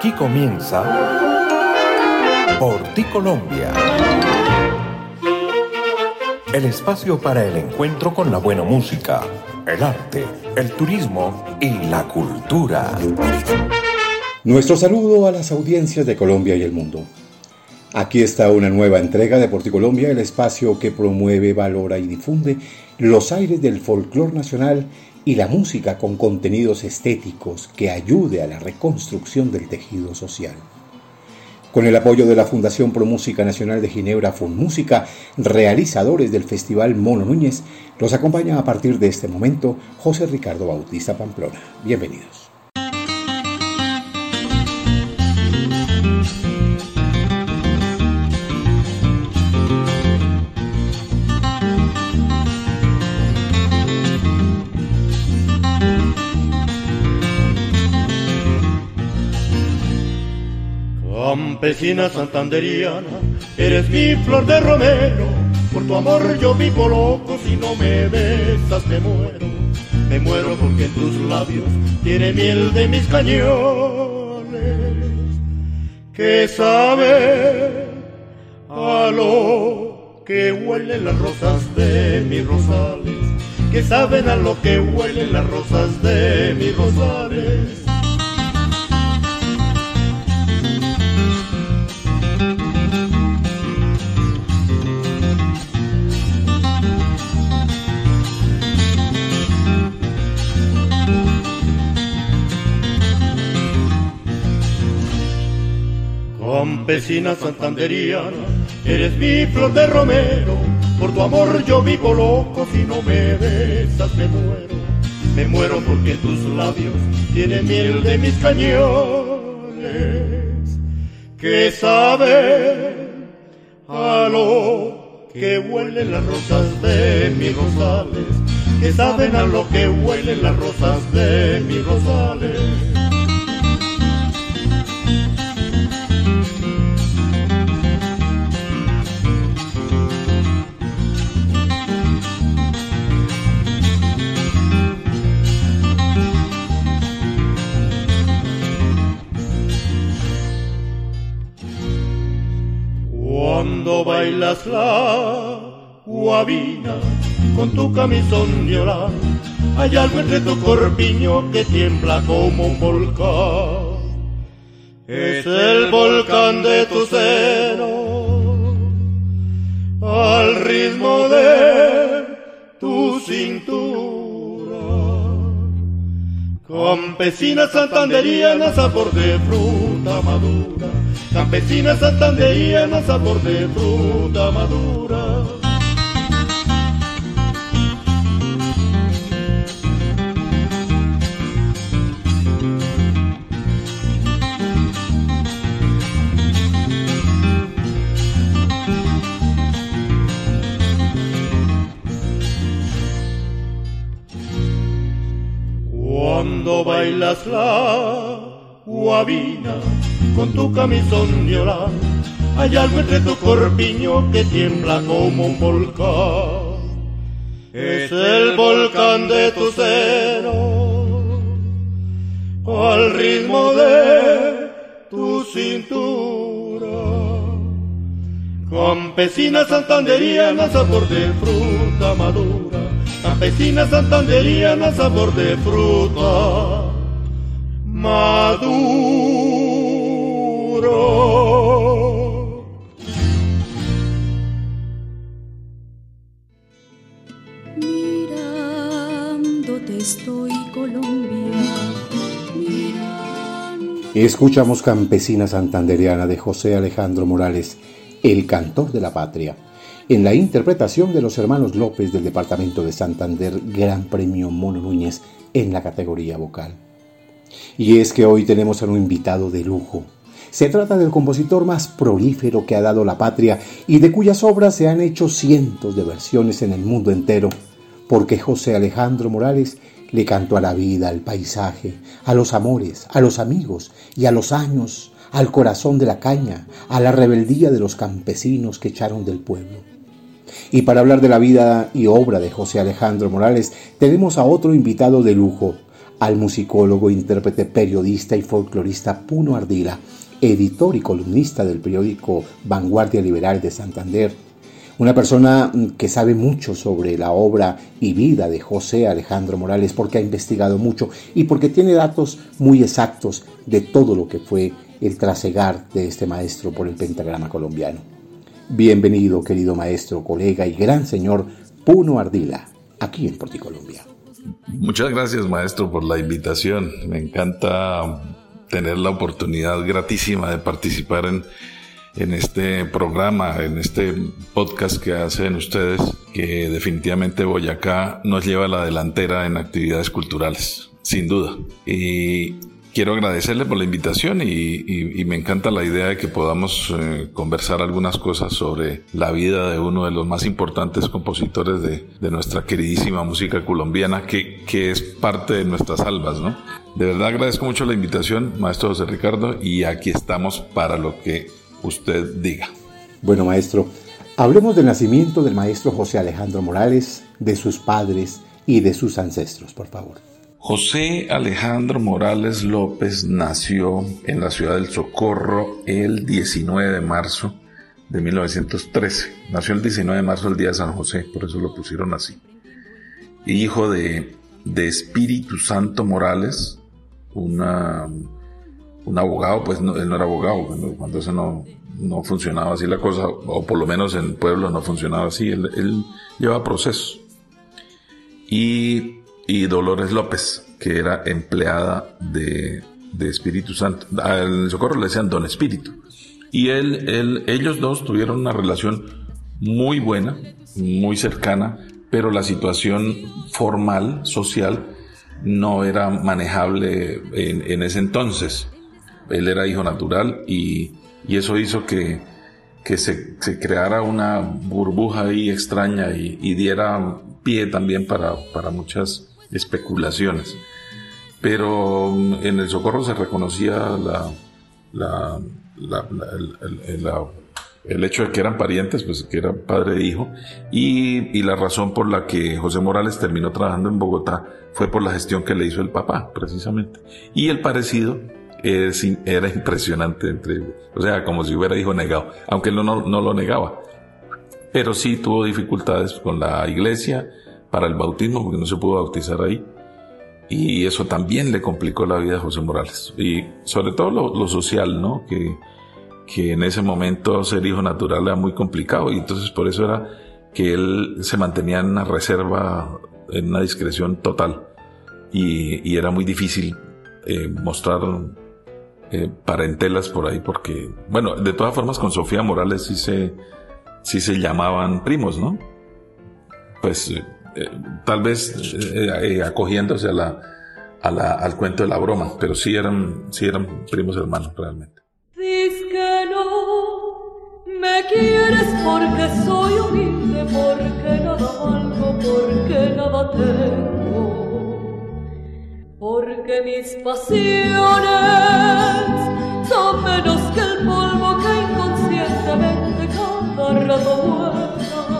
Aquí comienza Por ti Colombia. El espacio para el encuentro con la buena música, el arte, el turismo y la cultura. Nuestro saludo a las audiencias de Colombia y el mundo. Aquí está una nueva entrega de Por ti Colombia, el espacio que promueve, valora y difunde los aires del folclor nacional y la música con contenidos estéticos que ayude a la reconstrucción del tejido social. Con el apoyo de la Fundación Pro Música Nacional de Ginebra Música, realizadores del Festival Mono Núñez, los acompaña a partir de este momento José Ricardo Bautista Pamplona. Bienvenidos. Campesina santanderiana, eres mi flor de romero. Por tu amor yo vivo loco, si no me besas me muero. Me muero porque tus labios tienen miel de mis cañones. Que sabe a lo que huelen las rosas de mis rosales. Que saben a lo que huelen las rosas de mis rosales Campesina santanderiana, eres mi flor de romero, por tu amor yo vivo loco, si no me besas me muero, me muero porque tus labios tienen miel de mis cañones, que saben a lo que huelen las rosas de mis rosales, que saben a lo que huelen las rosas de mis rosales. Bailas la guabina con tu camisón de Hay algo entre tu corpiño que tiembla como un volcán. Es el volcán de tu seno, al ritmo de tu cintura. Campesina santanderiana, sabor de fruta madura campesina santanderiana, sabor de fruta madura. Cuando bailas la guabina con tu camisón de Hay algo entre tu corpiño que tiembla como un volcán. Es el volcán de tu seno, al ritmo de tu cintura. Campesina santanderiana, sabor de fruta madura. Campesina santanderiana, sabor de fruta madura. Mirándote estoy Colombia. Escuchamos Campesina Santanderiana de José Alejandro Morales, el cantor de la patria, en la interpretación de los hermanos López del departamento de Santander, Gran Premio Mono Núñez en la categoría vocal. Y es que hoy tenemos a un invitado de lujo, se trata del compositor más prolífero que ha dado la patria y de cuyas obras se han hecho cientos de versiones en el mundo entero, porque José Alejandro Morales le cantó a la vida, al paisaje, a los amores, a los amigos y a los años, al corazón de la caña, a la rebeldía de los campesinos que echaron del pueblo. Y para hablar de la vida y obra de José Alejandro Morales, tenemos a otro invitado de lujo, al musicólogo, intérprete, periodista y folclorista Puno Ardila, editor y columnista del periódico Vanguardia Liberal de Santander, una persona mm, que sabe mucho sobre la obra y vida de José Alejandro Morales porque ha investigado mucho y porque tiene datos muy exactos de todo lo que fue el trasegar de este maestro por el pentagrama colombiano. Bienvenido, querido maestro, colega y gran señor Puno Ardila, aquí en Porticolombia. Muchas gracias, maestro, por la invitación. Me encanta tener la oportunidad gratísima de participar en, en este programa, en este podcast que hacen ustedes, que definitivamente Boyacá nos lleva a la delantera en actividades culturales, sin duda. Y quiero agradecerle por la invitación y, me encanta la idea de que podamos eh, conversar algunas cosas sobre la vida de uno de los más importantes compositores de, nuestra queridísima música colombiana, que, que, es parte de nuestras almas, ¿no? De verdad agradezco mucho la invitación, maestro José Ricardo, y aquí estamos para lo que usted diga. Bueno, maestro, hablemos del nacimiento del maestro José Alejandro Morales, de sus padres y de sus ancestros, por favor. José Alejandro Morales López nació en la ciudad del Socorro el 19 de marzo de 1913. Nació el 19 de marzo el día de San José, por eso lo pusieron así. Hijo de, de Espíritu Santo Morales, una, un abogado, pues él no era abogado, cuando eso no, no funcionaba así la cosa, o por lo menos en pueblo no funcionaba así, él, él llevaba procesos. Y y Dolores López, que era empleada de, Espíritu Santo. Al Socorro le decían Don Espíritu. Y él, él, ellos dos tuvieron una relación muy buena, muy cercana, pero la situación formal, social, no era manejable en, ese entonces. Él era hijo natural y, eso hizo que, que se, creara una burbuja ahí extraña y, diera pie también para, para muchas especulaciones. Pero mm, en el socorro se reconocía la, la, el, hecho de que eran parientes, pues que eran padre e hijo, y, y, la razón por la que José Morales terminó trabajando en Bogotá fue por la gestión que le hizo el papá, precisamente. Y el parecido era impresionante entre, o sea, como si hubiera hijo negado, aunque él no, no lo negaba. Pero sí tuvo dificultades con la iglesia, para el bautismo porque no se pudo bautizar ahí. Y eso también le complicó la vida a José Morales. Y sobre todo lo, social, ¿no? Que, que en ese momento ser hijo natural era muy complicado y entonces por eso era que él se mantenía en una reserva, en una discreción total. Y, era muy difícil eh, mostrar eh, parentelas por ahí porque, bueno, de todas formas con Sofía Morales sí se, sí se llamaban primos, ¿no? Pues eh, tal vez eh, eh, acogiéndose a la, a la, al cuento de la broma, pero sí eran, sí eran primos hermanos realmente. Dices que no me quieres porque soy humilde, porque nada valgo, porque nada tengo, porque mis pasiones son menos que el polvo que inconscientemente cada rato vuelta.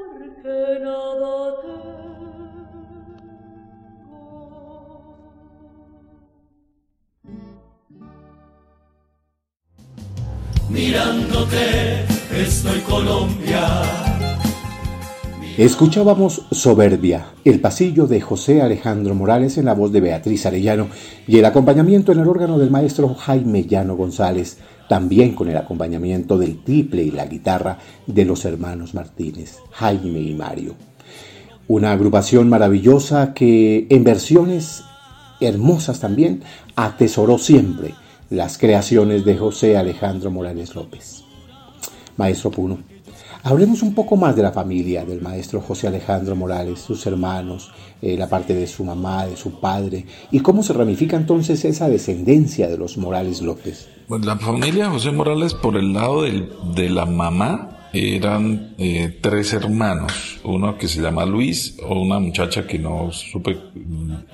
Escuchábamos Soberbia, el pasillo de José Alejandro Morales en la voz de Beatriz Arellano y el acompañamiento en el órgano del maestro Jaime Llano González, también con el acompañamiento del triple y la guitarra de los hermanos Martínez, Jaime y Mario. Una agrupación maravillosa que en versiones hermosas también atesoró siempre las creaciones de José Alejandro Morales López. Maestro Puno, Hablemos un poco más de la familia del maestro José Alejandro Morales, sus hermanos, eh, la parte de su mamá, de su padre, y cómo se ramifica entonces esa descendencia de los Morales López. Bueno, la familia José Morales por el lado de la mamá eran eh, tres hermanos, uno que se llama Luis o una muchacha que no supe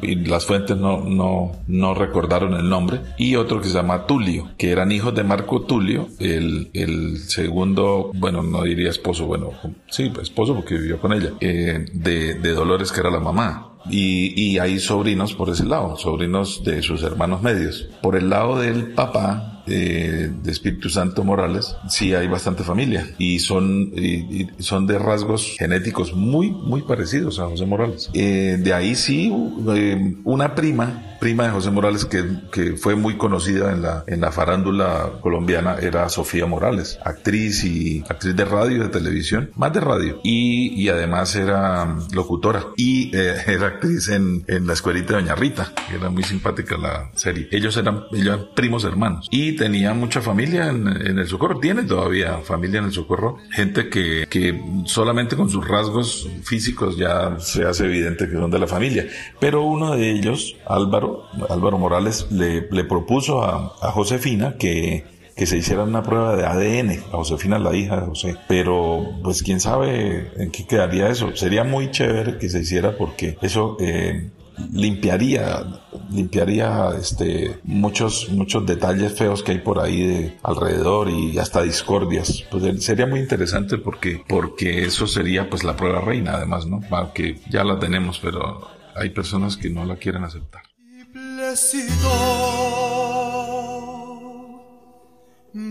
y las fuentes no, no, no recordaron el nombre y otro que se llama Tulio, que eran hijos de Marco Tulio, el, el segundo, bueno, no diría esposo, bueno, sí, esposo porque vivió con ella, eh, de, de Dolores que era la mamá. Y, y hay sobrinos por ese lado, sobrinos de sus hermanos medios. Por el lado del papá, de Espíritu Santo Morales, sí hay bastante familia y son, y, son de rasgos genéticos muy, muy parecidos a José Morales. Eh, de ahí sí, eh, una prima prima de José Morales que, que, fue muy conocida en la, en la farándula colombiana era Sofía Morales, actriz y actriz de radio y de televisión, más de radio, y, y además era locutora y eh, era actriz en, en la escuelita de Doña Rita, que era muy simpática la serie. Ellos eran, ellos eran primos hermanos y tenía mucha familia en, en, el Socorro, tiene todavía familia en el Socorro, gente que, que solamente con sus rasgos físicos ya se hace evidente que son de la familia, pero uno de ellos, Álvaro, Álvaro, Morales, le, propuso a, Josefina que, que se hiciera una prueba de ADN, a Josefina la hija de José, pero pues quién sabe en qué quedaría eso. Sería muy chévere que se hiciera porque eso eh, limpiaría, limpiaría este, muchos, muchos detalles feos que hay por ahí de alrededor y hasta discordias. Pues sería muy interesante porque, porque eso sería pues la prueba reina además, ¿no? Que ya la tenemos, pero hay personas que no la quieren aceptar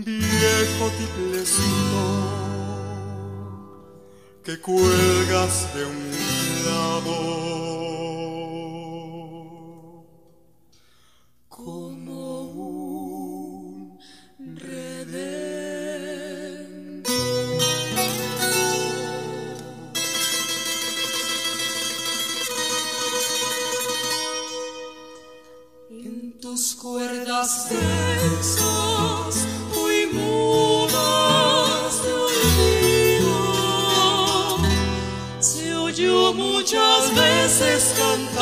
viejo tiplecito, que cuelgas de un lado. Cuerdas tensas, muy mudas de olvido. Se oyó muchas veces cantarle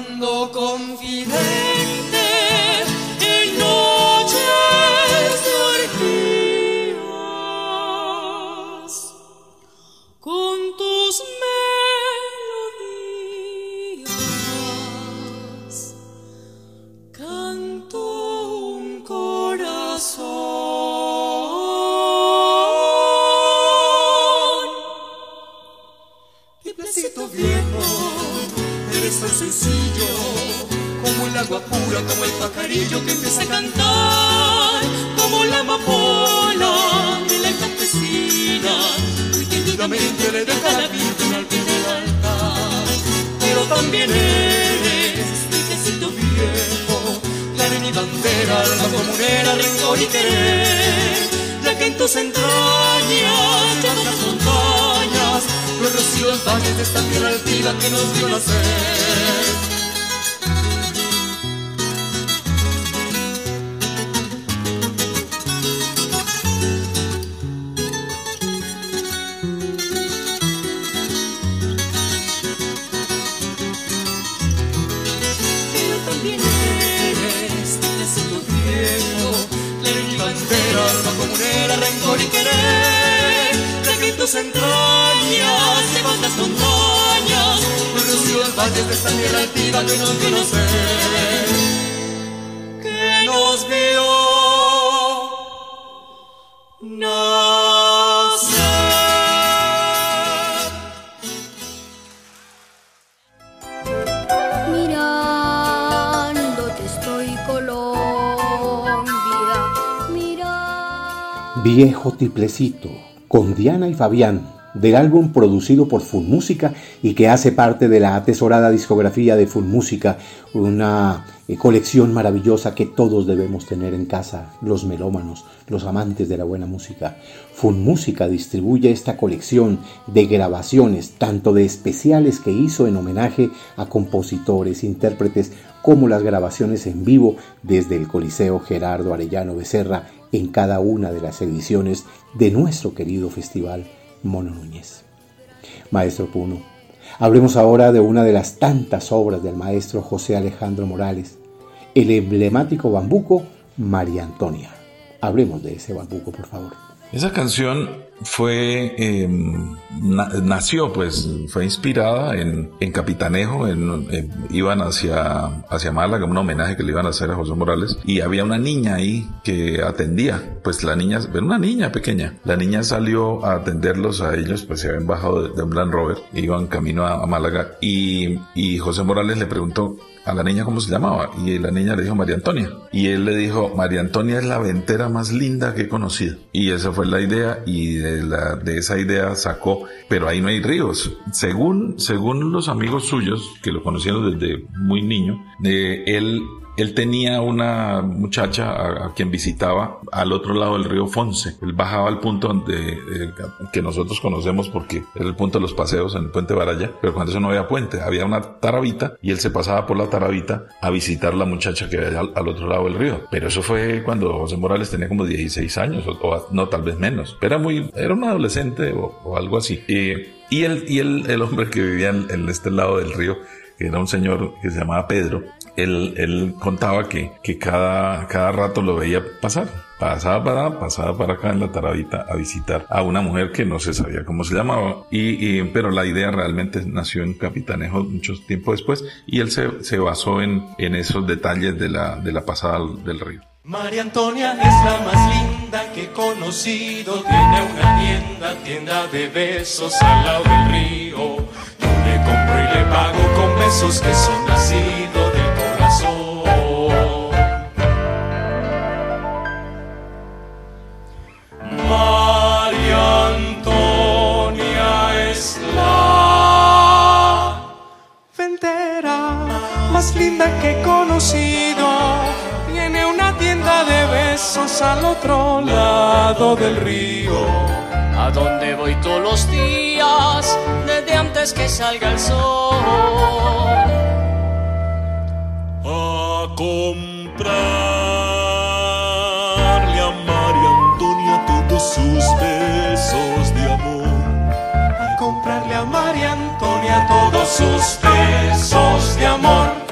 Ando confidente mira. Viejo Tiplecito, con Diana y Fabián, del álbum producido por Full Música y que hace parte de la atesorada discografía de Full Música, una eh, colección maravillosa que todos debemos tener en casa, los melómanos, los amantes de la buena música. Full Música distribuye esta colección de grabaciones, tanto de especiales que hizo en homenaje a compositores, intérpretes, como las grabaciones en vivo desde el Coliseo Gerardo Arellano Becerra en cada una de las ediciones de nuestro querido festival Mono Núñez. Maestro Puno, hablemos ahora de una de las tantas obras del maestro José Alejandro Morales, el emblemático bambuco María Antonia. Hablemos de ese bambuco, por favor. Esa canción fue, eh, na- nació, pues, fue inspirada en, en Capitanejo, en, iban hacia, hacia Málaga, un homenaje que le iban a hacer a José Morales, y había una niña ahí que atendía, pues la niña, era una niña pequeña, la niña salió a atenderlos a ellos, pues se habían bajado de, de un Land Rover, iban camino a, a Málaga, y, y José Morales le preguntó, a la niña cómo se llamaba y la niña le dijo María Antonia y él le dijo María Antonia es la ventera más linda que he conocido y esa fue la idea y de, la, de esa idea sacó pero ahí no hay ríos. Según según los amigos suyos que lo conocieron desde muy niño eh, él él tenía una muchacha a, quien visitaba al otro lado del río Fonse. Él bajaba al punto donde, eh, que nosotros conocemos porque era el punto de los paseos en el puente Baraya, pero cuando eso no había puente, había una tarabita y él se pasaba por la tarabita a visitar la muchacha que había al, otro lado del río. Pero eso fue cuando José Morales tenía como 16 años, o, no, tal vez menos. Era muy, era un adolescente o, algo así. Y él, y él, el hombre que vivía en, en este lado del río, que era un señor que se llamaba Pedro, él, él contaba que, que cada, cada rato lo veía pasar. Pasaba para pasaba para acá en la tarabita a visitar a una mujer que no se sabía cómo se llamaba. Y, y- pero la idea realmente nació en Capitanejo mucho tiempo después y él se, se basó en, en esos detalles de la, de la pasada del río. María Antonia es la más linda que he conocido. Tiene una tienda, tienda de besos al lado del río. Yo le compro y le pago con besos que son nacidos linda que he conocido. Tiene una tienda de besos al otro lado del río. A donde voy todos los días, desde antes que salga el sol. A comprarle a María Antonia todos sus besos de amor. A comprarle a María Antonia todos sus besos de amor.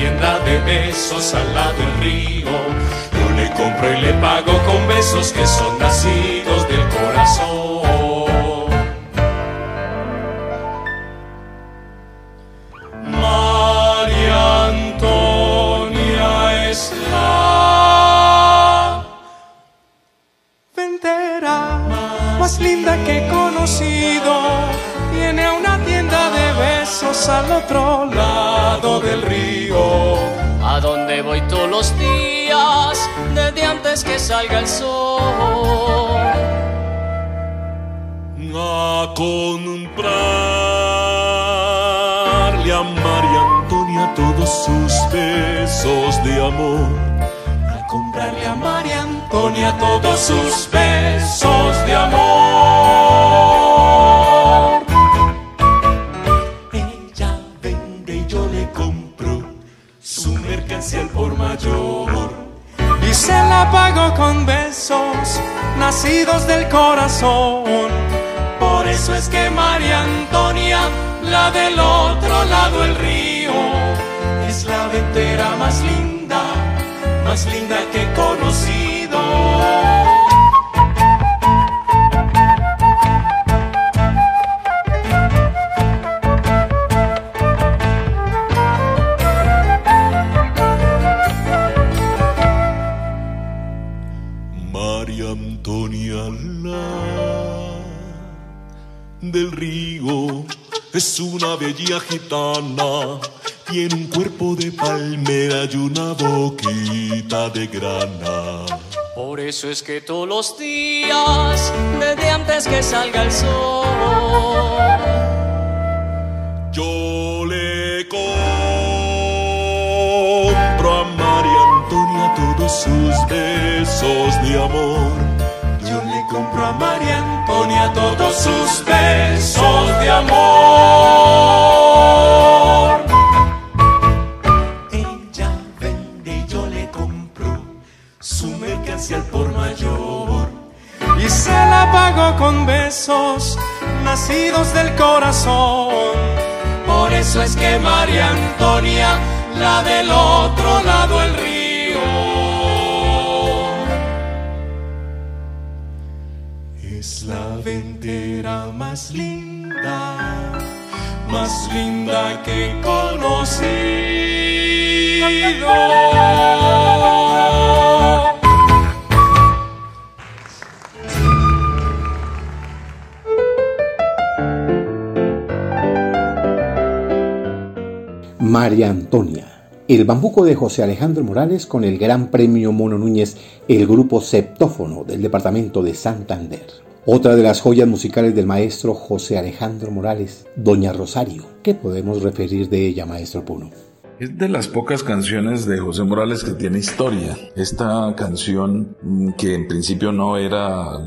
Tienda, de besos al lado del río. Yo le compro y le pago con besos que son nacidos del corazón. Que salga el sol. A comprarle a María Antonia todos sus besos de amor. A comprarle a María Antonia todos sus besos de amor. Se la pago con besos nacidos del corazón. Por eso es que María Antonia, la del otro lado del río, es la ventera más linda, más linda que he bella gitana, tiene un cuerpo de palmera y una boquita de grana. Por eso es que todos los días, desde antes que salga el sol, Yo le compro a María Antonia todos sus besos de amor. Yo le compro a María Antonia todos sus besos nacidos del corazón. Por eso es que María Antonia, la del otro lado del río, es la ventera más linda, más linda que he conocido. María Antonia. El bambuco de José Alejandro Morales con el Gran Premio Mono Núñez, el grupo Septófono del departamento de Santander. Otra de las joyas musicales del maestro José Alejandro Morales, Doña Rosario. ¿Qué podemos referir de ella, maestro Puno? Es de las pocas canciones de José Morales que tiene historia. Esta canción, mm, que en principio no era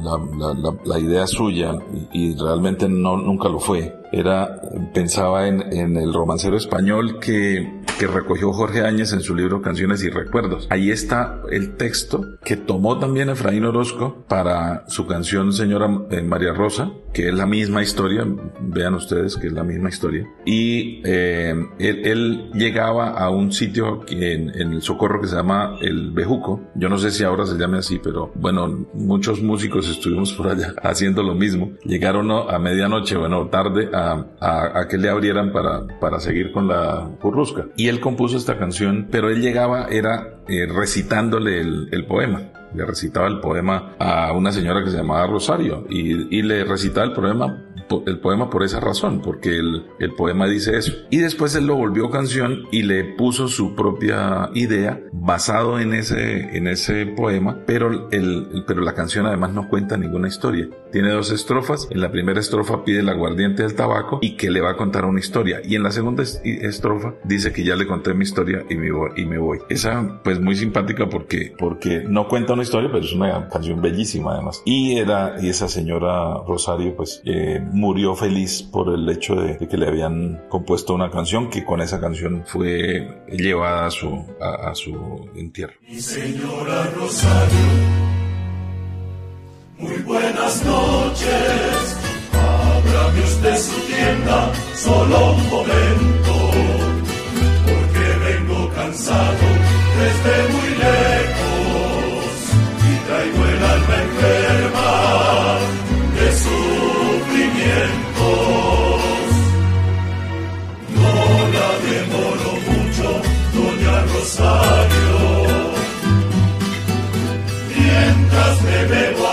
la, idea suya y, y realmente no, nunca lo fue, era, pensaba en, en el romancero español que, que recogió Jorge Áñez en su libro Canciones y Recuerdos. Ahí está el texto que tomó también Efraín Orozco para su canción Señora María Rosa, que es la misma historia, vean ustedes que es la misma historia. Y eh, él, él llegaba a un sitio en, en el Socorro que se llama El Bejuco. Yo no sé si ahora se llame así, pero bueno, muchos músicos estuvimos por allá haciendo lo mismo. Llegaron a medianoche, bueno, tarde, a, a- a que le abrieran para, para seguir con la burrusca. Y él compuso esta canción, pero él llegaba, era eh, recitándole el, poema. Le recitaba el poema a una señora que se llamaba Rosario y, y le recitaba el poema po- el poema por esa razón, porque el, el poema dice eso. Y después él lo volvió canción y le puso su propia idea basado en ese, en ese poema, pero, el, pero la canción además no cuenta ninguna historia. Tiene dos estrofas. En la primera estrofa pide el aguardiente del tabaco y que le va a contar una historia. Y en la segunda es- estrofa dice que ya le conté mi historia y me voy. Y me voy. Esa pues muy simpática porque, porque no cuenta una historia, pero es una canción bellísima además. Y era, y esa señora Rosario pues eh, murió feliz por el hecho de, de que le habían compuesto una canción que con esa canción fue llevada a su, a, a su entierro. Mi señora Rosario, muy buenas noches. Ábrame usted su tienda, solo un momento, porque vengo cansado desde muy lejos mientras me bebo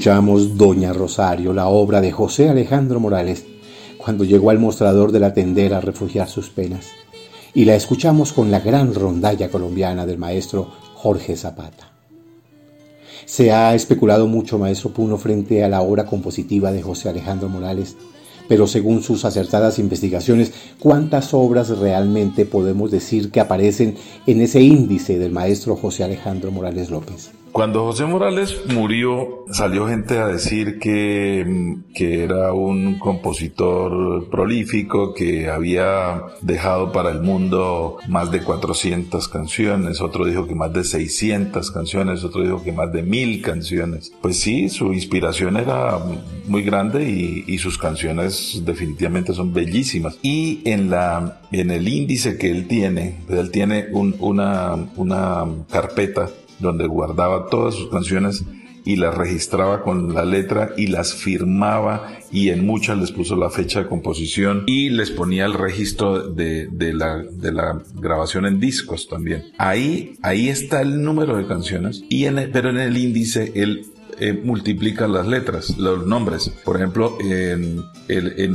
Escuchamos Doña Rosario, la obra de José Alejandro Morales, cuando llegó al mostrador de la tendera a refugiar sus penas. Y la escuchamos con la gran rondalla colombiana del maestro Jorge Zapata. Se ha especulado mucho, maestro Puno, frente a la obra compositiva de José Alejandro Morales, pero según sus acertadas investigaciones, ¿cuántas obras realmente podemos decir que aparecen en ese índice del maestro José Alejandro Morales López? Cuando José Morales murió, salió gente a decir que, mm, que era un compositor prolífico, que había dejado para el mundo más de 400 canciones, otro dijo que más de 600 canciones, otro dijo que más de 1000 canciones. Pues sí, su inspiración era muy grande y, y sus canciones definitivamente son bellísimas. Y en, la, en el índice que él tiene, pues él tiene un- una, una carpeta donde guardaba todas sus canciones y las registraba con la letra y las firmaba y en muchas les puso la fecha de composición y les ponía el registro de, de la, de la grabación en discos también. Ahí, ahí está el número de canciones y en pero en el índice él eh, multiplica las letras, los nombres. Por ejemplo, en,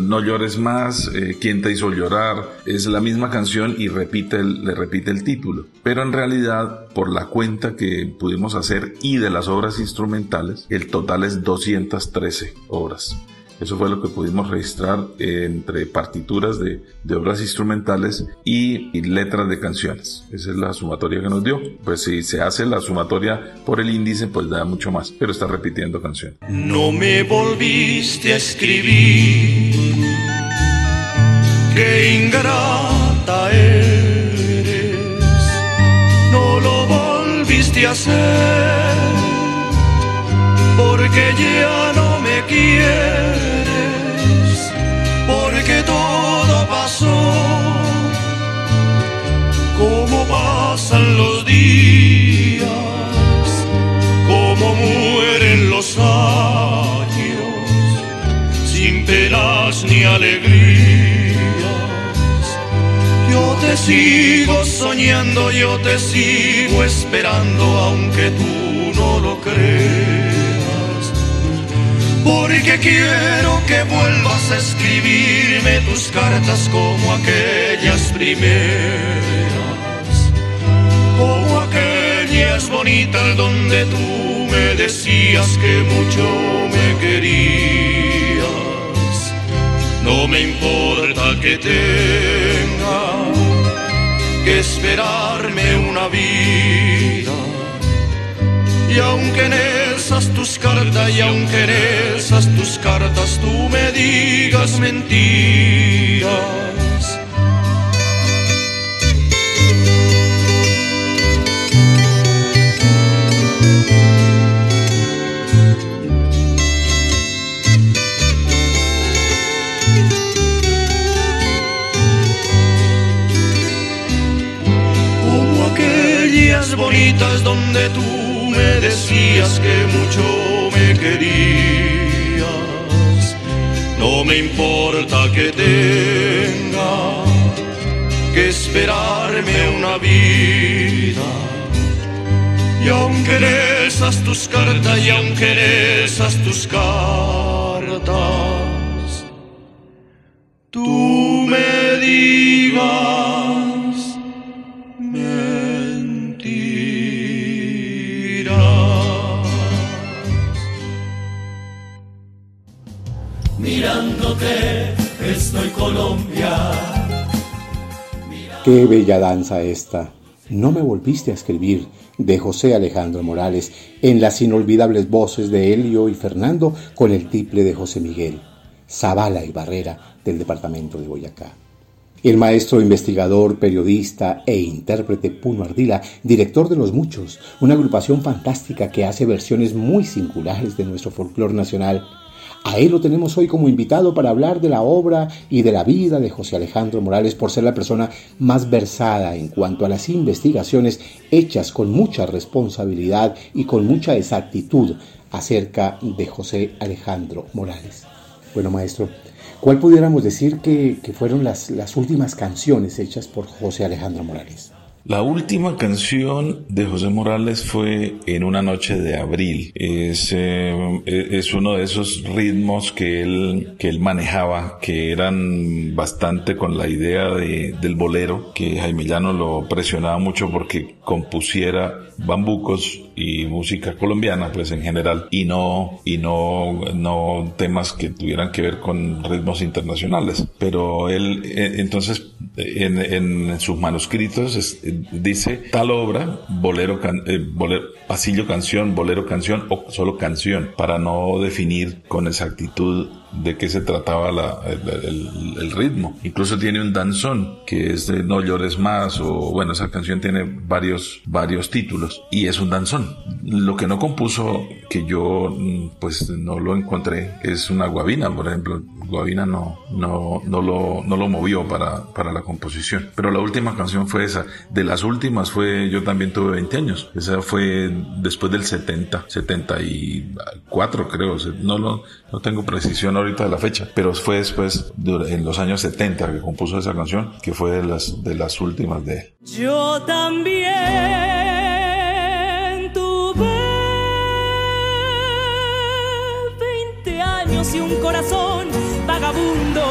No llores más, eh, ¿Quién te hizo llorar? Es la misma canción y repite le repite el título. Pero en realidad, por la cuenta que pudimos hacer y de las obras instrumentales, el total es 213 obras. Eso fue lo que pudimos registrar entre partituras de, obras instrumentales y, y letras de canciones. Esa es la sumatoria que nos dio. Pues si se hace la sumatoria por el índice, pues da mucho más, pero está repitiendo canciones. No me volviste a escribir, qué ingrata eres. No lo volviste a hacer, porque ya no me quieres, porque todo pasó, como pasan los días como mueren los años, sin penas ni alegrías, te sigo soñando, yo te sigo esperando, aunque tú no lo creas. Porque quiero que vuelvas a escribirme tus cartas como aquellas primeras, como aquellas bonitas donde tú me decías que mucho me querías. No me importa que tenga que esperarme una vida. Y aunque en esas tus cartas, y aunque en esas tus cartas tú me digas mentiras. Como aquellas bonitas donde tú me decías que mucho me querías. No me importa que tenga que esperarme una vida. Y aunque en esas tus cartas, y aunque en esas tus cartas, tú me digas Estoy Colombia. Qué bella danza esta. No me volviste a escribir de José Alejandro Morales en las inolvidables voces de Helio y Fernando con el tiple de José Miguel, Zavala y Barrera del departamento de Boyacá. El maestro investigador, periodista e intérprete Puno Ardila, director de Los Muchos, una agrupación fantástica que hace versiones muy singulares de nuestro folclore nacional. A él lo tenemos hoy como invitado para hablar de la obra y de la vida de José Alejandro Morales por ser la persona más versada en cuanto a las investigaciones hechas con mucha responsabilidad y con mucha exactitud acerca de José Alejandro Morales. Bueno, maestro, ¿cuál pudiéramos decir que, fueron las últimas canciones hechas por José Alejandro Morales? La última canción de José Morales fue En una noche de abril. Es, eh, es uno de esos ritmos que él, que él manejaba, que eran bastante con la idea de, del bolero, que Jaime Llano lo presionaba mucho porque compusiera bambucos y música colombiana, pues en general, y no, y no, no temas que tuvieran que ver con ritmos internacionales. Pero él, eh, entonces, en, en sus manuscritos dice tal obra, bolero, can, eh, bolero, pasillo canción, bolero canción o solo canción, para no definir con exactitud de qué se trataba la, el, ritmo. Incluso tiene un danzón que es No llores más o bueno, esa canción tiene varios, varios títulos y es un danzón. Lo que no compuso que yo pues no lo encontré es una guabina, por ejemplo. Guavina no, no, no, lo, no lo movió para, para la composición. Pero la última canción fue esa. De las últimas fue Yo también tuve 20 años. Esa fue después del 70, 74 creo. No, lo, no tengo precisión ahorita de la fecha. Pero fue después, en los años 70 que compuso esa canción, que fue de las, de las últimas de él. Yo también tuve 20 años y un corazón vagabundo.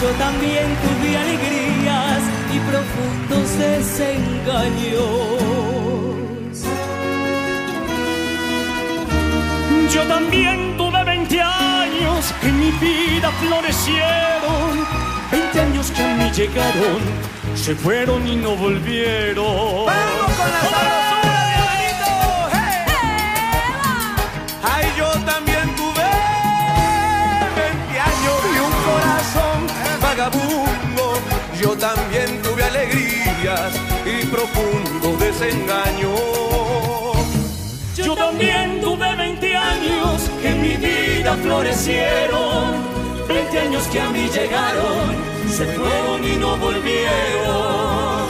Yo también tuve alegrías y profundos desengaños. Yo también tuve vida florecieron. 20 años que a mí llegaron, se fueron y no volvieron. ¡Vamos con la sabrosura, Diablito! ¡Hey! ¡Ay, yo también tuve 20 años y un corazón vagabundo! Yo también tuve alegrías y profundo desengaño. Yo también tuve 20 años que en mi vida florecieron. 20 años que a mí llegaron, se fueron y no volvieron.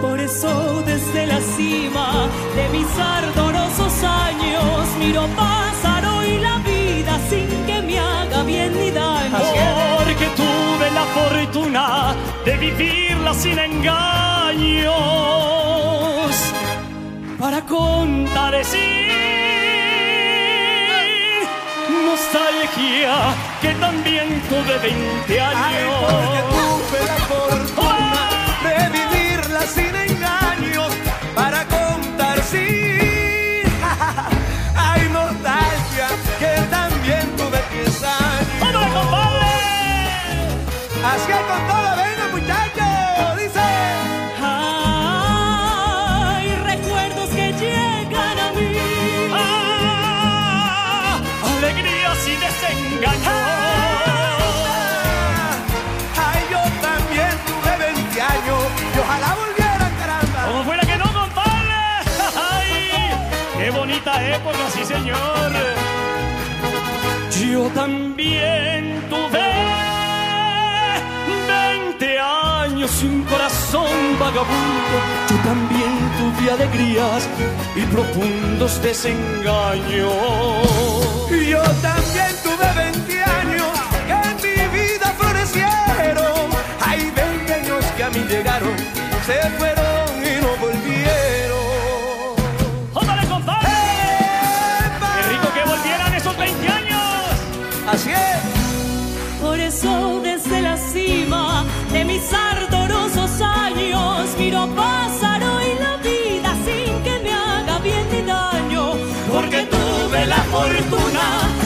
Por eso desde la cima de mis ardorosos años miro pasar hoy la vida sin que me haga bien ni daño. Porque tuve la fortuna de vivirla sin engaños, para contar sí nostalgia que también tuve 20 años. Ay, porque tuve la fortuna de vivirla sin engaños, para contar sí. Ay, nostalgia que también tuve 10 años. ¡Vámonos, compadre! Así es con todo, época, sí, señor. Yo también tuve 20 años sin corazón vagabundo. Yo también tuve alegrías y profundos desengaños. Yo también tuve 20 años que en mi vida florecieron. Hay 20 años que a mí llegaron, se fueron fortuna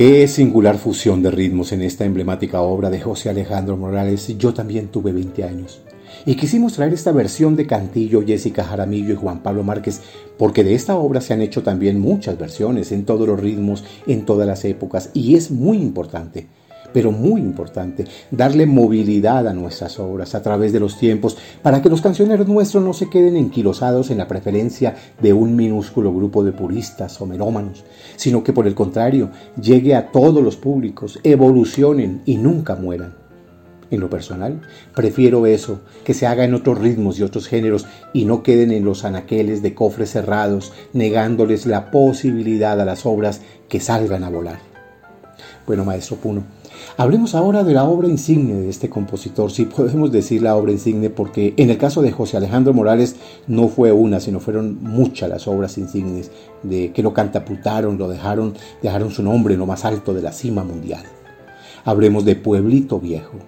Qué singular fusión de ritmos en esta emblemática obra de José Alejandro Morales. Yo también tuve 20 años. Y quisimos traer esta versión de Cantillo, Jessica Jaramillo y Juan Pablo Márquez, porque de esta obra se han hecho también muchas versiones en todos los ritmos, en todas las épocas, y es muy importante pero muy importante, darle movilidad a nuestras obras a través de los tiempos, para que los cancioneros nuestros no se queden enquilosados en la preferencia de un minúsculo grupo de puristas o melómanos, sino que por el contrario llegue a todos los públicos, evolucionen y nunca mueran. En lo personal, prefiero eso, que se haga en otros ritmos y otros géneros y no queden en los anaqueles de cofres cerrados, negándoles la posibilidad a las obras que salgan a volar. Bueno, maestro Puno, Hablemos ahora de la obra insigne de este compositor, si podemos decir la obra insigne, porque en el caso de José Alejandro Morales no fue una, sino fueron muchas las obras insignes de que lo catapultaron, lo dejaron, dejaron su nombre en lo más alto de la cima mundial. Hablemos de Pueblito Viejo,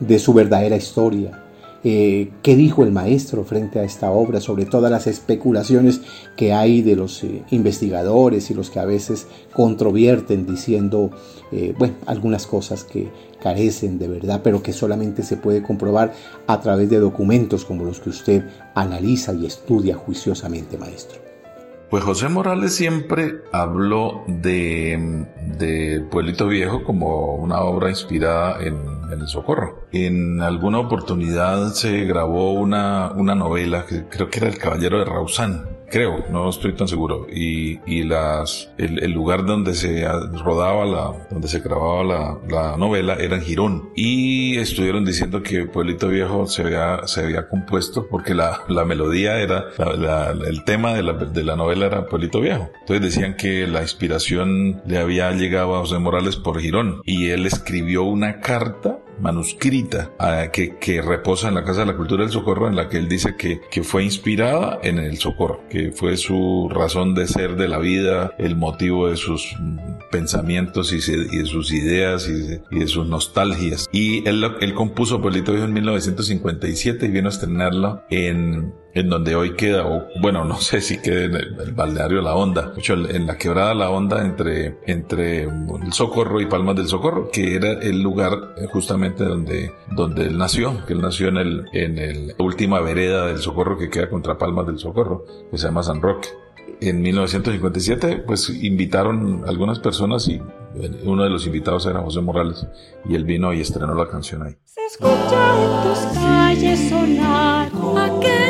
de su verdadera historia, eh, qué dijo el maestro frente a esta obra, sobre todas las especulaciones que hay de los eh, investigadores y los que a veces controvierten diciendo, eh, algunas cosas que carecen de verdad, pero que solamente se puede comprobar a través de documentos como los que usted analiza y estudia juiciosamente, maestro. Pues José Morales siempre habló de, de Pueblito Viejo como una obra inspirada en, en, el Socorro. En alguna oportunidad se grabó una, una novela que creo que era El Caballero de Rausán. Creo, no estoy tan seguro. Y, y las, el, el, lugar donde se rodaba la, donde se grababa la, la, novela era en Girón. Y estuvieron diciendo que Pueblito Viejo se había, se había compuesto porque la, la melodía era, la, el tema de la, de la novela era Pueblito Viejo. Entonces decían que la inspiración le había llegado a José Morales por Girón. Y él escribió una carta manuscrita que, que, reposa en la Casa de la Cultura del Socorro, en la que él dice que, que fue inspirada en el Socorro, que fue su razón de ser de la vida, el motivo de sus pensamientos y, de sus ideas y de, y de, sus nostalgias. Y él, él compuso Pueblito Viejo en 1957 y vino a estrenarlo en en donde hoy queda, o bueno, no sé si queda en el, el balneario La Honda, hecho, en la quebrada La Honda entre, entre el Socorro y Palmas del Socorro, que era el lugar justamente donde, donde él nació, que él nació en el, en el última vereda del Socorro que queda contra Palmas del Socorro, que se llama San Roque. En 1957, pues invitaron algunas personas y uno de los invitados era José Morales y él vino y estrenó la canción ahí. Se escucha en tus calles sonar de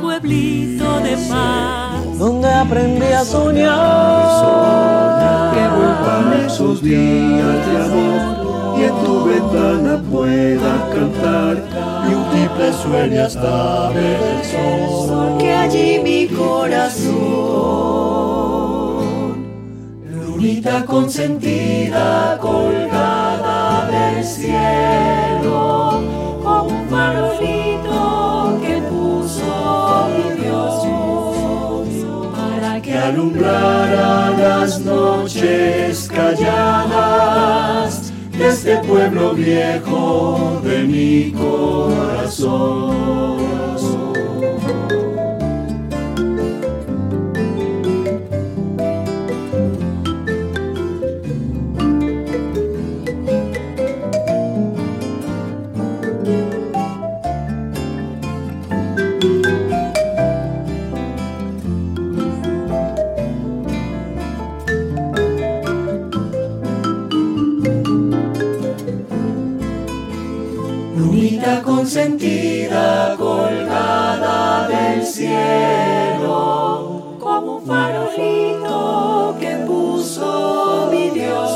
pueblito de paz, donde aprendí a soñar, que vuelvan esos días de amor y en tu ventana pueda cantar y un triple sueño hasta ver el sol. Que allí mi corazón, lunita consentida colgada del cielo, que alumbrara las noches calladas de este pueblo viejo de mi corazón. Colgada del cielo, como un farolito que puso mi Dios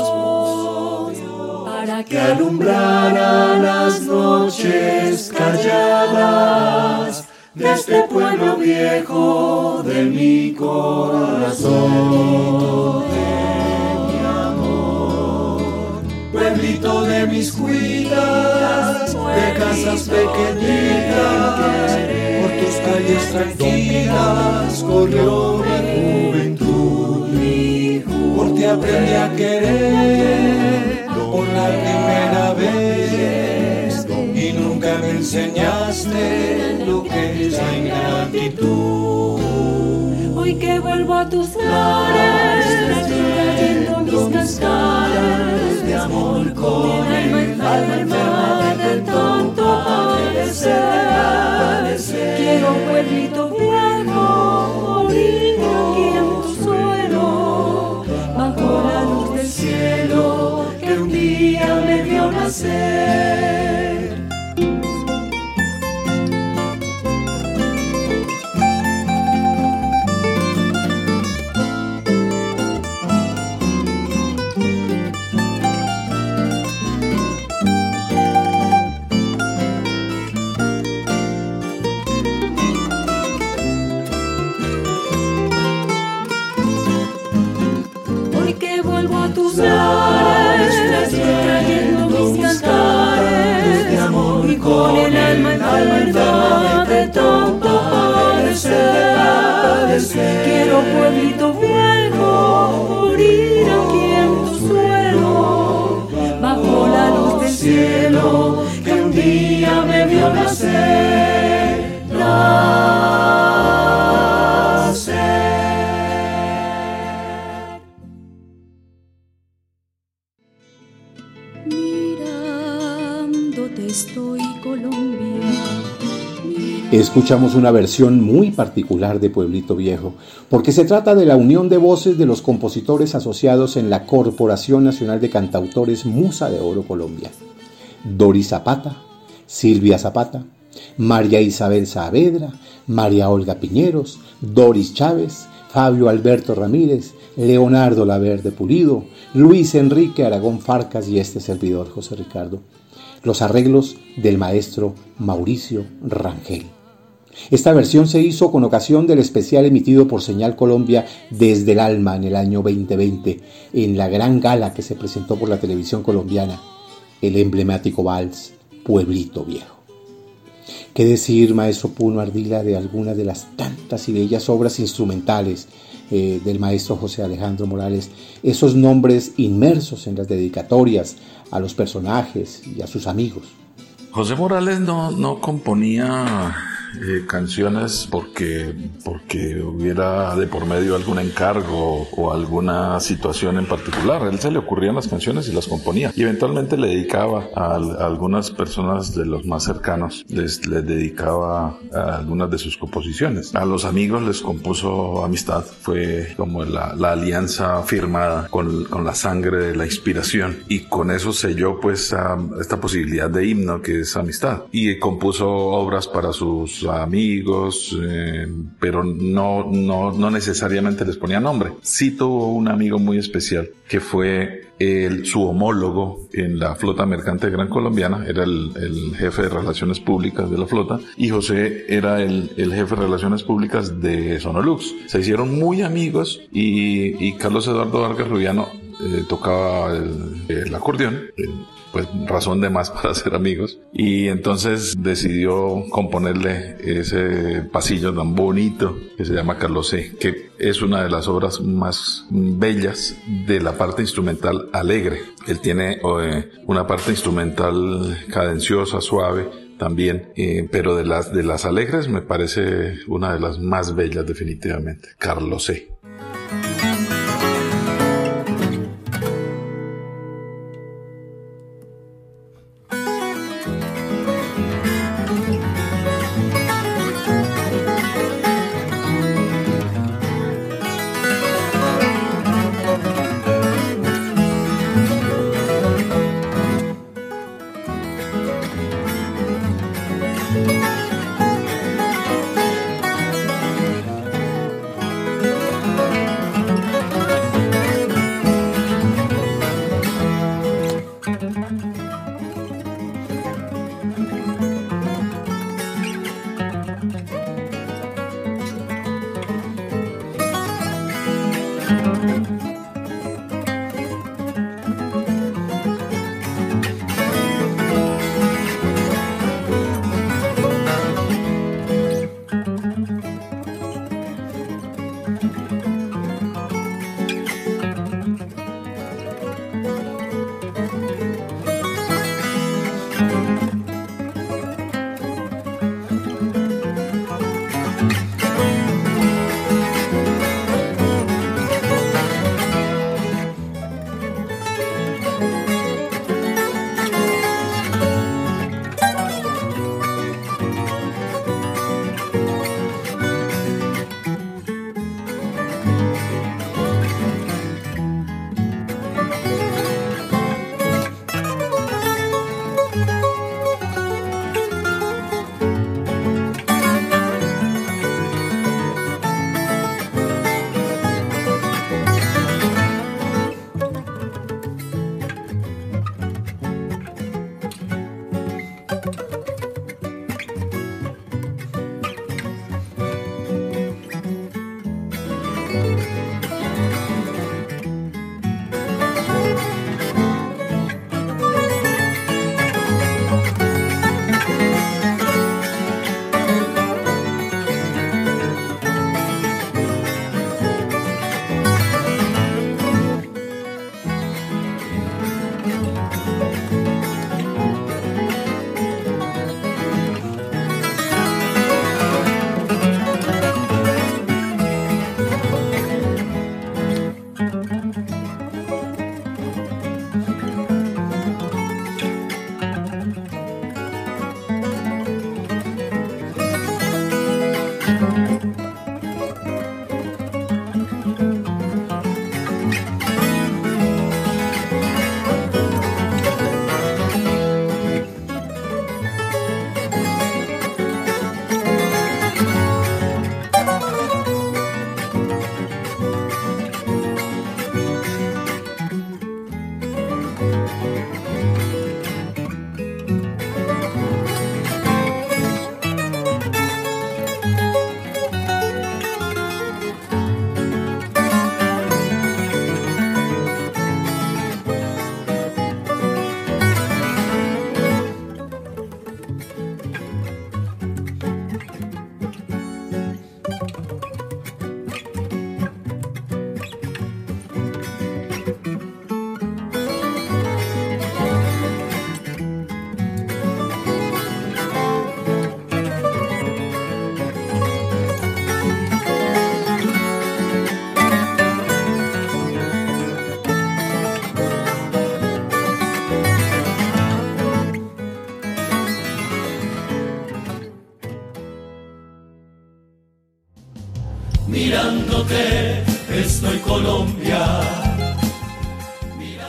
para que alumbrara las noches calladas de este pueblo viejo de mi corazón. Pueblito de mis cuidas, de casas pequeñitas, por tus calles tranquilas corrió mi juventud. Por ti aprendí a querer por la primera vez y nunca me enseñaste lo que es la ingratitud. Hoy que vuelvo a tus flores, trayendo mis cascadas amor con el alma del tonto padecer. Quiero un pueblito viejo, morir aquí en tu suelo, bajo la luz del cielo que un día me vio nacer. Pueblito Escuchamos una versión muy particular de Pueblito Viejo, porque se trata de la unión de voces de los compositores asociados en la Corporación Nacional de Cantautores Musa de Oro Colombia. Doris Zapata, Silvia Zapata, María Isabel Saavedra, María Olga Piñeros, Doris Chávez, Fabio Alberto Ramírez, Leonardo Laverde Pulido, Luis Enrique Aragón Farcas y este servidor José Ricardo. Los arreglos del maestro Mauricio Rangel. Esta versión se hizo con ocasión del especial emitido por Señal Colombia desde el alma en el año 2020, en la gran gala que se presentó por la televisión colombiana, el emblemático vals Pueblito Viejo. ¿Qué decir, maestro Puno Ardila, de algunas de las tantas y bellas obras instrumentales eh, del maestro José Alejandro Morales? Esos nombres inmersos en las dedicatorias a los personajes y a sus amigos. José Morales no, no componía eh, canciones porque, porque hubiera de por medio algún encargo o alguna situación en particular. A él se le ocurrían las canciones y las componía. Y eventualmente le dedicaba a, a algunas personas de los más cercanos, les, les dedicaba a algunas de sus composiciones. A los amigos les compuso Amistad. Fue como la, la alianza firmada con, con, la sangre de la inspiración. Y con eso selló pues a, esta posibilidad de himno que es Amistad. Y compuso obras para sus amigos, eh, pero no, no, no necesariamente les ponía nombre. Sí tuvo un amigo muy especial que fue el, su homólogo en la flota mercante Gran Colombiana, era el, jefe de relaciones públicas de la flota, y José era el, el jefe de relaciones públicas de Sonolux. Se hicieron muy amigos y, Carlos Eduardo Vargas Rubiano eh, tocaba el acordeón. Pues razón de más para ser amigos. Y entonces decidió componerle ese pasillo tan bonito que se llama Carlos C, que es una de las obras más bellas de la parte instrumental alegre. Él tiene eh, una parte instrumental cadenciosa, suave, también, eh, pero de las, de las alegres me parece una de las más bellas definitivamente, Carlos C.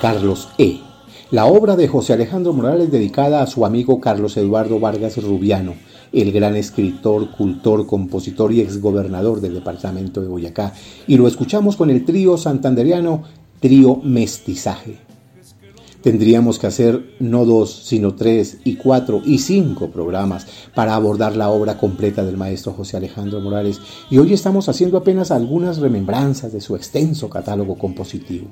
Carlos E. La obra de José Alejandro Morales dedicada a su amigo Carlos Eduardo Vargas Rubiano, el gran escritor, cultor, compositor y exgobernador del departamento de Boyacá. Y lo escuchamos con el trío santanderiano, trío Mestizaje. Tendríamos que hacer no dos, sino tres y cuatro y cinco programas para abordar la obra completa del maestro José Alejandro Morales y hoy estamos haciendo apenas algunas remembranzas de su extenso catálogo compositivo.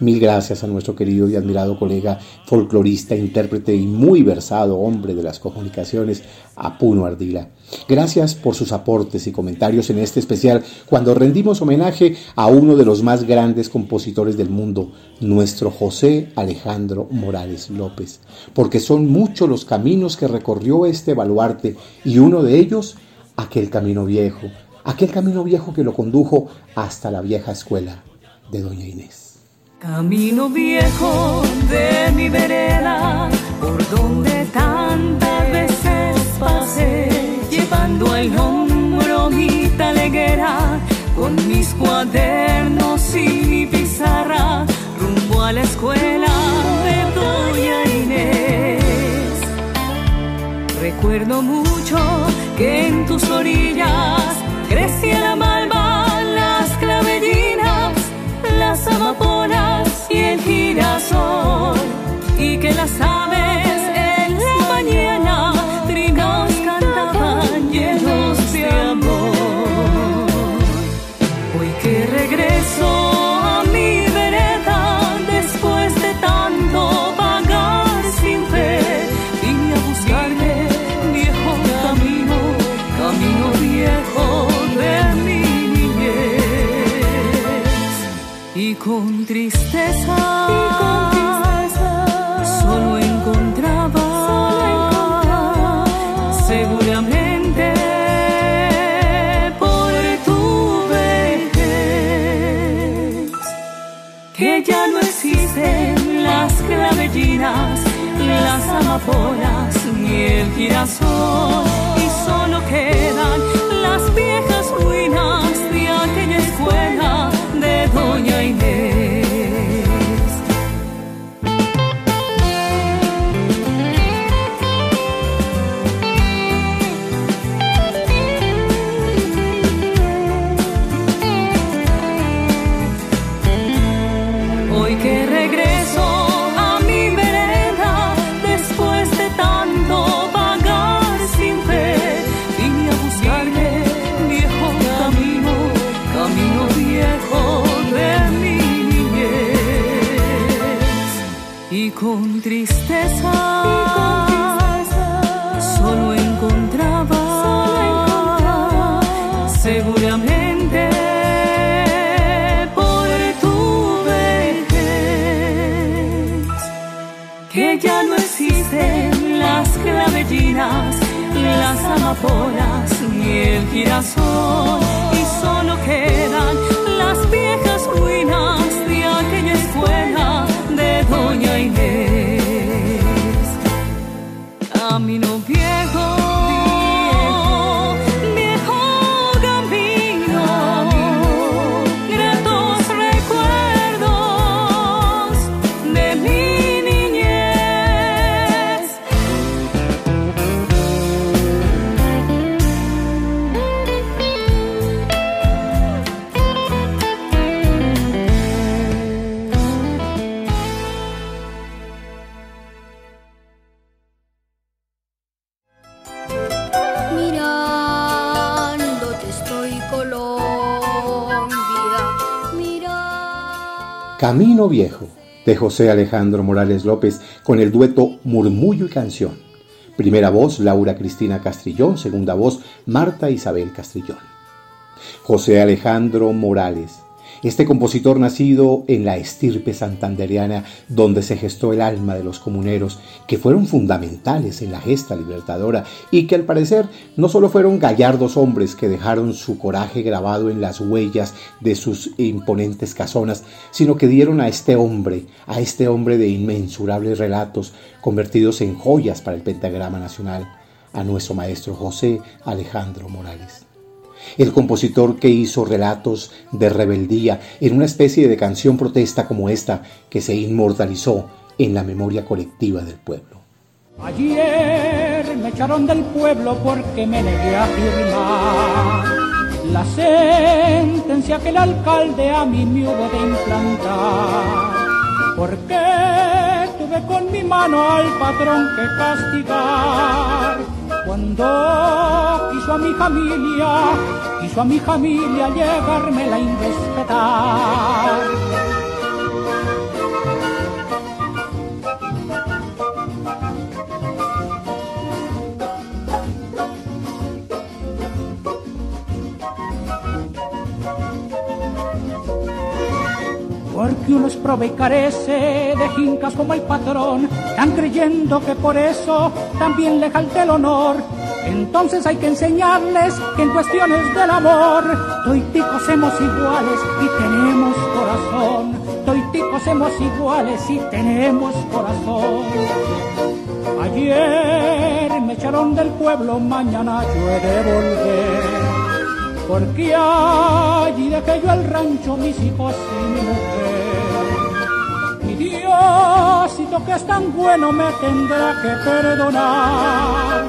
Mil gracias a nuestro querido y admirado colega folclorista, intérprete y muy versado hombre de las comunicaciones, Apuno Ardila. Gracias por sus aportes y comentarios en este especial cuando rendimos homenaje a uno de los más grandes compositores del mundo, nuestro José Alejandro Morales López, porque son muchos los caminos que recorrió este baluarte y uno de ellos, aquel camino viejo, aquel camino viejo que lo condujo hasta la vieja escuela de Doña Inés. Camino viejo de mi vereda, por donde tantas veces pasé, llevando al hombro mi taleguera, con mis cuadernos y mi pizarra, rumbo a la escuela de Doña Inés. Recuerdo mucho que en tus orillas crecía la malva, existen las clavellinas, las amapolas ni el girasol y solo quedan las viejas ruinas de aquella escuela de Doña Inés. Amapolas ni el girasol y solo quedan las viejas ruinas de aquella escuela de Doña Inés. Camino Viejo, de José Alejandro Morales López, con el dueto Murmullo y Canción. Primera voz, Laura Cristina Castrillón. Segunda voz, Marta Isabel Castrillón. José Alejandro Morales. Este compositor nacido en la estirpe santanderiana donde se gestó el alma de los comuneros que fueron fundamentales en la gesta libertadora y que al parecer no solo fueron gallardos hombres que dejaron su coraje grabado en las huellas de sus imponentes casonas, sino que dieron a este hombre, a este hombre de inmensurables relatos convertidos en joyas para el pentagrama nacional, a nuestro maestro José Alejandro Morales el compositor que hizo relatos de rebeldía en una especie de canción protesta como esta que se inmortalizó en la memoria colectiva del pueblo. Ayer me echaron del pueblo porque me negué a firmar la sentencia que el alcalde a mí me hubo de implantar. Porque tuve con mi mano al patrón que castigar. Cuando quiso a mi familia, quiso a mi familia llegarme la respetar. Porque uno es prove y carece de jincas como el patrón, están creyendo que por eso también le falta el honor. Entonces hay que enseñarles que en cuestiones del amor, toiticos somos iguales y tenemos corazón. Toiticos somos iguales y tenemos corazón. Ayer me echaron del pueblo, mañana yo he de volver porque allí dejé yo el rancho, mis hijos y mi mujer. Mi Diosito que es tan bueno me tendrá que perdonar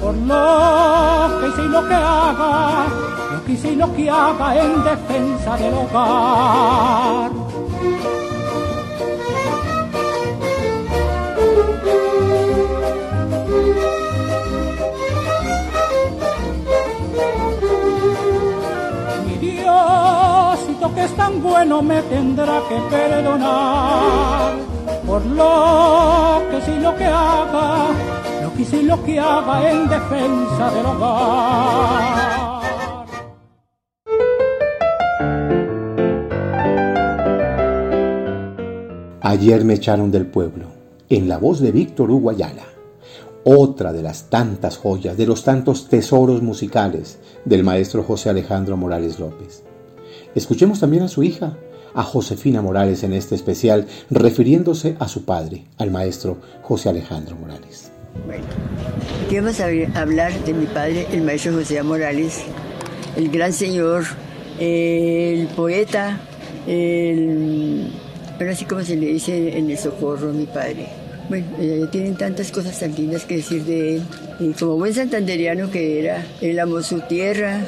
por lo que hice y lo que haga, lo que hice y lo que haga en defensa del hogar. Que es tan bueno me tendrá que perdonar por lo que sí lo que haga, lo que sí lo que haga en defensa del hogar. Ayer me echaron del pueblo, en la voz de Víctor Uguayala, otra de las tantas joyas, de los tantos tesoros musicales del maestro José Alejandro Morales López. Escuchemos también a su hija, a Josefina Morales en este especial, refiriéndose a su padre, al maestro José Alejandro Morales. Bueno, aquí vamos a hablar de mi padre, el maestro José Morales, el gran señor, el poeta, el... Pero así como se le dice en el socorro, mi padre. Bueno, eh, tienen tantas cosas tan lindas que decir de él. Y como buen santanderiano que era, él amó su tierra,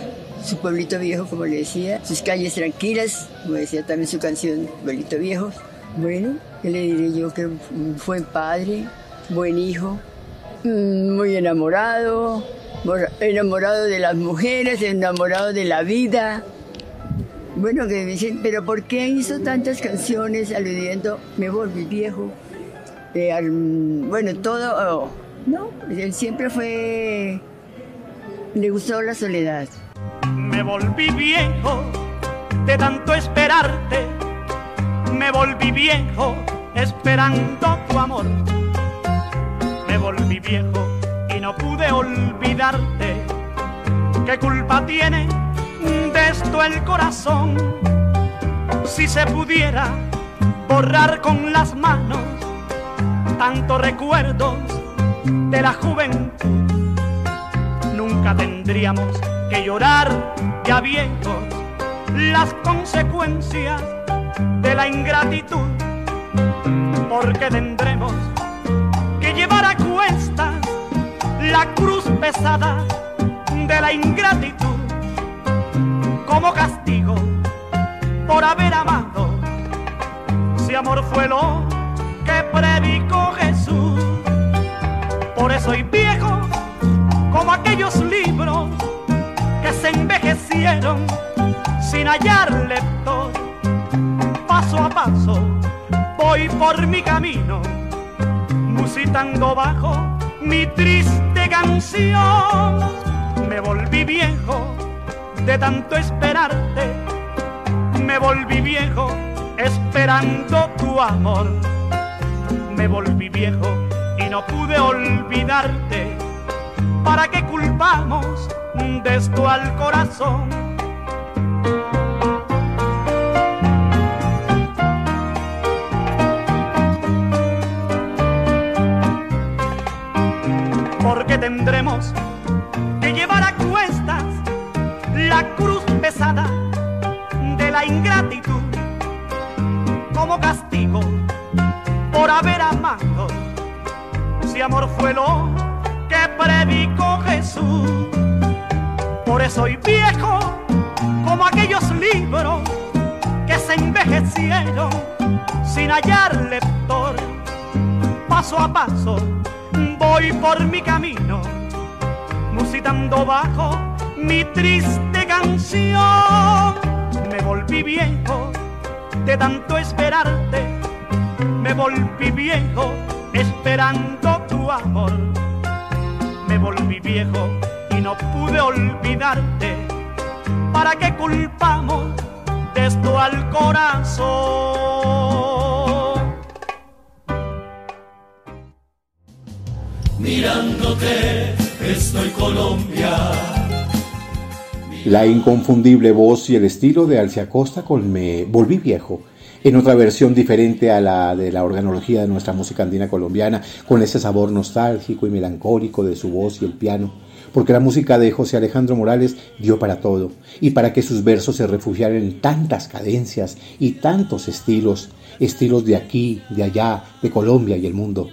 su pueblito viejo, como le decía, sus calles tranquilas, como decía también su canción, Pueblito Viejo. Bueno, ¿qué le diré yo? Que fue padre, buen hijo, mm, muy enamorado, enamorado de las mujeres, enamorado de la vida. Bueno, que dicen, pero ¿por qué hizo tantas canciones aludiendo, me volví viejo? Bueno, todo, oh, no, él siempre fue, le gustó la soledad me volví viejo de tanto esperarte, me volví viejo esperando tu amor. Me volví viejo y no pude olvidarte. ¿Qué culpa tiene de esto el corazón? Si se pudiera borrar con las manos tantos recuerdos de la juventud, nunca tendríamos que llorar ya viejos las consecuencias de la ingratitud, porque tendremos que llevar a cuestas la cruz pesada de la ingratitud como castigo por haber amado. Si amor fue lo que predicó Jesús, por eso soy viejo como aquellos libros envejecieron sin hallar lector. Paso a paso voy por mi camino, musitando bajo mi triste canción. Me volví viejo de tanto esperarte, me volví viejo esperando tu amor. Me volví viejo y no pude olvidarte. ¿Para qué culpamos de al corazón. Porque tendremos que llevar a cuestas la cruz pesada de la ingratitud como castigo por haber amado. Si amor fue lo que predicó sur. Soy viejo como aquellos libros que se envejecieron sin hallar lector. Paso a paso voy por mi camino, musitando bajo mi triste canción. Me volví viejo de tanto esperarte, me volví viejo esperando tu amor. Me volví viejo y no pude olvidarte. ¿Para qué culpamos de esto al corazón? Mirándote estoy Colombia. La inconfundible voz y el estilo de Alcia Costa con Me Volví Viejo, en otra versión diferente a la de la organología de nuestra música andina colombiana, con ese sabor nostálgico y melancólico de su voz y el piano, porque la música de José Alejandro Morales dio para todo, y para que sus versos se refugiaran en tantas cadencias y tantos estilos, estilos de aquí, de allá, de Colombia y el mundo.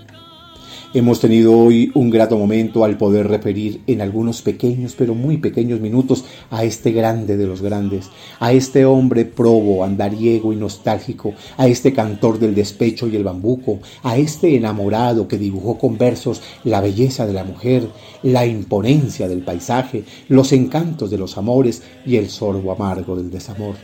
Hemos tenido hoy un grato momento al poder referir en algunos pequeños, pero muy pequeños minutos a este grande de los grandes, a este hombre probo, andariego y nostálgico, a este cantor del despecho y el bambuco, a este enamorado que dibujó con versos la belleza de la mujer, la imponencia del paisaje, los encantos de los amores y el sorbo amargo del desamor.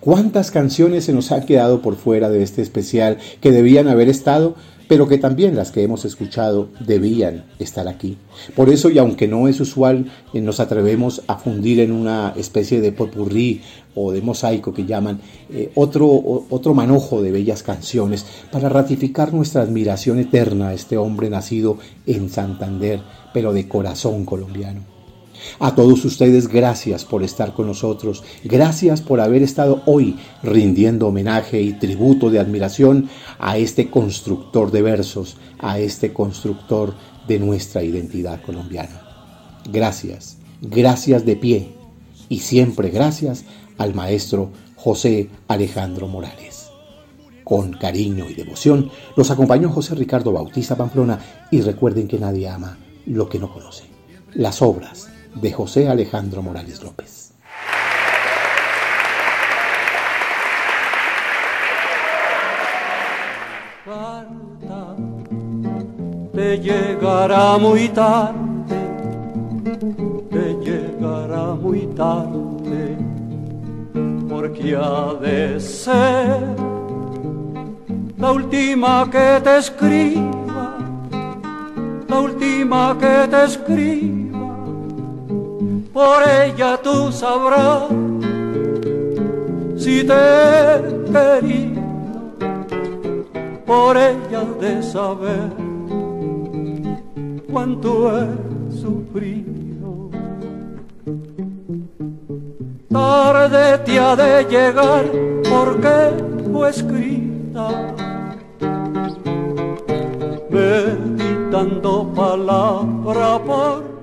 ¿Cuántas canciones se nos han quedado por fuera de este especial que debían haber estado? Pero que también las que hemos escuchado debían estar aquí. Por eso, y aunque no es usual, eh, nos atrevemos a fundir en una especie de popurrí o de mosaico que llaman eh, otro, otro manojo de bellas canciones para ratificar nuestra admiración eterna a este hombre nacido en Santander, pero de corazón colombiano. A todos ustedes gracias por estar con nosotros, gracias por haber estado hoy rindiendo homenaje y tributo de admiración a este constructor de versos, a este constructor de nuestra identidad colombiana. Gracias, gracias de pie y siempre gracias al maestro José Alejandro Morales. Con cariño y devoción los acompañó José Ricardo Bautista Pamplona y recuerden que nadie ama lo que no conoce. Las obras de José Alejandro Morales López. Te llegará muy tarde, te llegará muy tarde, porque ha de ser la última que te escriba, la última que te escriba por ella tú sabrás si te he querido, por ella de saber cuánto he sufrido. Tarde te ha de llegar porque fue escrita meditando palabra por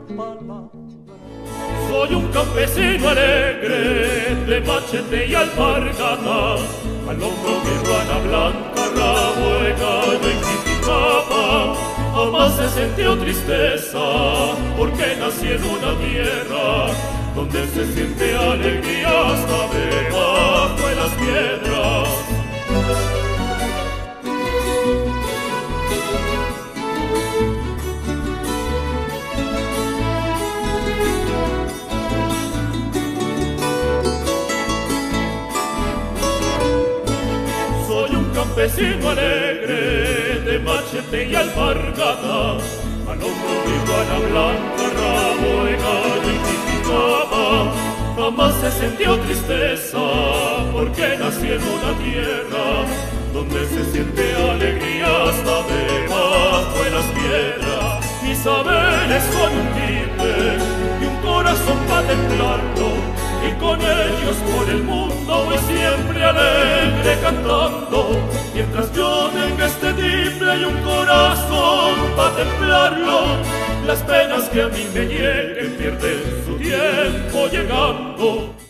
soy un campesino alegre de machete y alpargata, al hombro mi ruana blanca, rabo de gallo y titicaca. Jamás se sintió tristeza porque nací en una tierra donde se siente alegría hasta debajo de las piedras. Campesino alegre de machete y alpargata, al hombro mi iguana blanca, rabo de gallo y. Jamás se sintió tristeza porque nací en una tierra donde se siente alegría hasta de las piedras. Mi saber es con un timbre y un corazón para templarlo y con ellos por el mundo voy siempre alegre cantando, mientras yo tenga este timbre y un corazón para templarlo, las penas que a mí me lleguen pierden su tiempo llegando.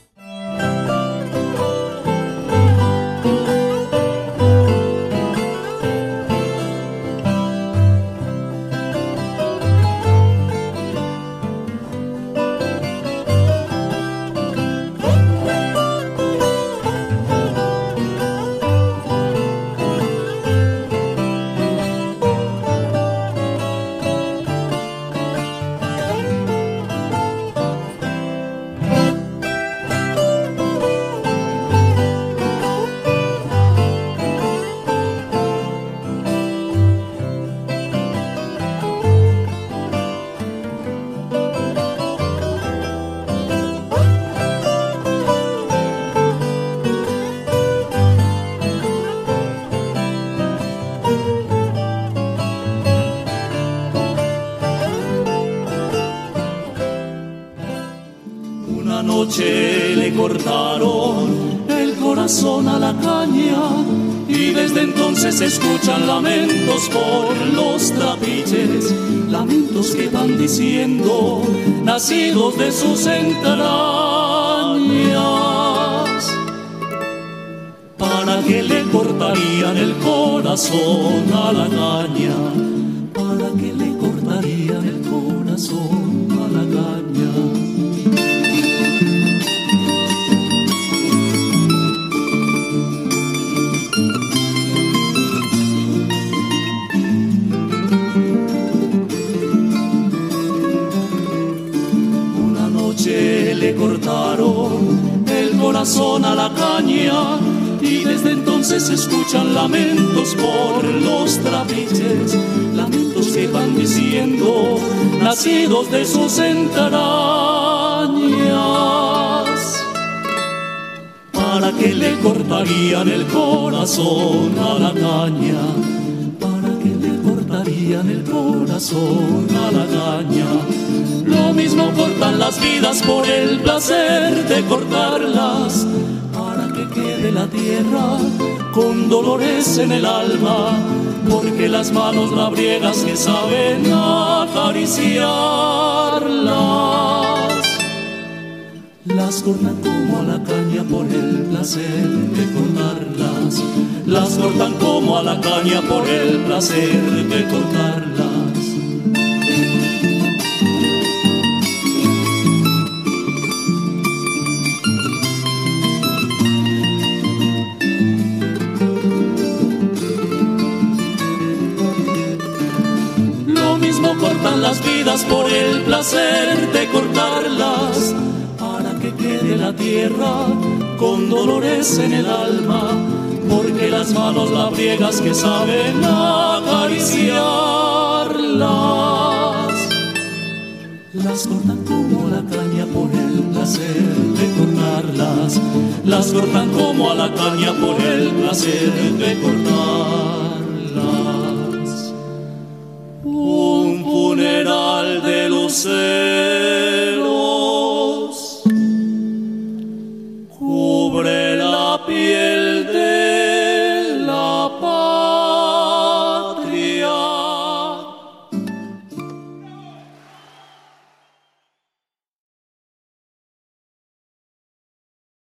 Lamentos por los trapiches, lamentos que van diciendo, nacidos de sus entrañas. ¿Para que le cortarían el corazón a la caña? ¿Para que le cortarían el corazón corazón a la caña y desde entonces se escuchan lamentos por los trapiches, lamentos que van diciendo, nacidos de sus entrañas. ¿Para que le cortarían el corazón a la caña? ¿Para que le cortarían el corazón a la caña? Lo mismo cortan las vidas por el placer de cortarlas quede la tierra con dolores en el alma, porque las manos labriegas que saben acariciarlas, las cortan como a la caña por el placer de cortarlas, las cortan como a la caña por el placer de cortarlas. Por el placer de cortarlas, para que quede la tierra con dolores en el alma, porque las manos labriegas que saben acariciarlas, las cortan como la caña por el placer de cortarlas, las cortan como a la caña por el placer de cortarlas.